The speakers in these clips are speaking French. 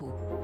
Échos.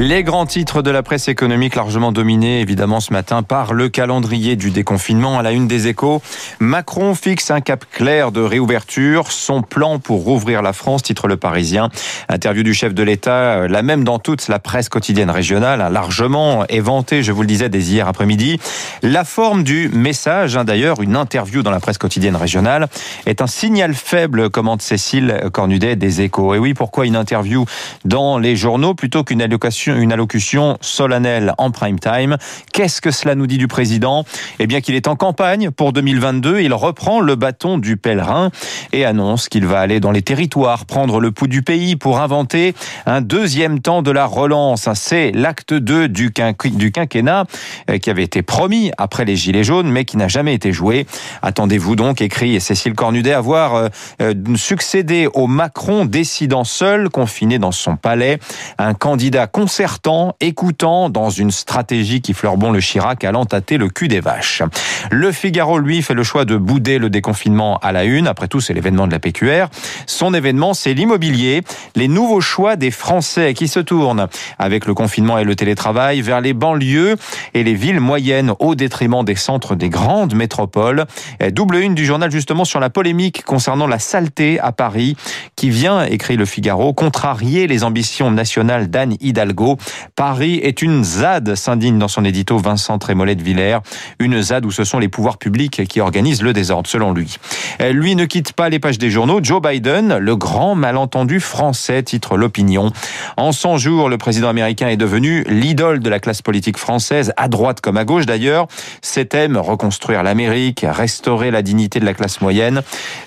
Les grands titres de la presse économique largement dominés évidemment ce matin par le calendrier du déconfinement à la une des échos. Macron fixe un cap clair de réouverture, son plan pour rouvrir la France, titre le Parisien. Interview du chef de l'État, la même dans toute la presse quotidienne régionale, hein, largement éventée, je vous le disais, dès hier après-midi. La forme du message, hein, d'ailleurs, une interview dans la presse quotidienne régionale, est un signal faible, commente Cécile Cornudet des échos. Et oui, pourquoi une interview dans les journaux plutôt qu'une allocation une allocution solennelle en prime time. Qu'est-ce que cela nous dit du président? Eh bien qu'il est en campagne pour 2022. Il reprend le bâton du pèlerin et annonce qu'il va aller dans les territoires, prendre le pouls du pays pour inventer un deuxième temps de la relance. C'est l'acte 2 du, quinquennat euh, qui avait été promis après les Gilets jaunes, mais qui n'a jamais été joué. Attendez-vous donc, écrit Cécile Cornudet, à voir euh, euh, succéder au Macron décidant seul, confiné dans son palais, un candidat concertant, écoutant, dans une stratégie qui fleure bon le Chirac, allant tâter le cul des vaches. Le Figaro, lui, fait le choix de bouder le déconfinement à la une. Après tout, c'est l'événement de la PQR. Son événement, c'est l'immobilier. Les nouveaux choix des Français qui se tournent, avec le confinement et le télétravail, vers les banlieues et les villes moyennes au détriment des centres des grandes métropoles. Double une du journal, justement, sur la polémique concernant la saleté à Paris, qui vient, écrit le Figaro, contrarier les ambitions nationales d'Anne Hidalgo Paris est une ZAD, s'indigne dans son édito Vincent Trémollet de Villers. Une ZAD où ce sont les pouvoirs publics qui organisent le désordre, selon lui. Lui ne quitte pas les pages des journaux. Joe Biden, le grand malentendu français, titre l'opinion. En 100 jours, le président américain est devenu l'idole de la classe politique française, à droite comme à gauche d'ailleurs. Ses thèmes, reconstruire l'Amérique, restaurer la dignité de la classe moyenne,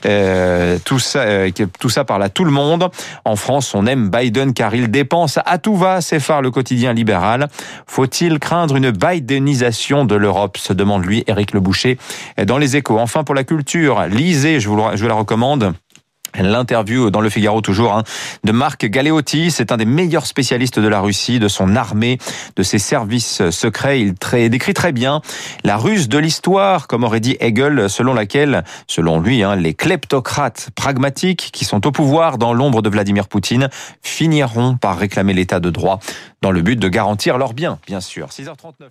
euh, tout, ça, euh, tout ça à tout le monde. En France, on aime Biden car il dépense à tout va, phare le quotidien libéral. Faut-il craindre une Bidenisation de l'Europe se demande lui Éric Le Boucher dans les échos. Enfin pour la culture, lisez, je vous la recommande. L'interview dans le Figaro toujours hein, de Marc Galeotti, c'est un des meilleurs spécialistes de la Russie, de son armée, de ses services secrets. Il décrit très bien la ruse de l'histoire, comme aurait dit Hegel, selon laquelle, selon lui, hein, les kleptocrates pragmatiques qui sont au pouvoir dans l'ombre de Vladimir Poutine finiront par réclamer l'état de droit dans le but de garantir leurs biens, bien sûr. 6h39.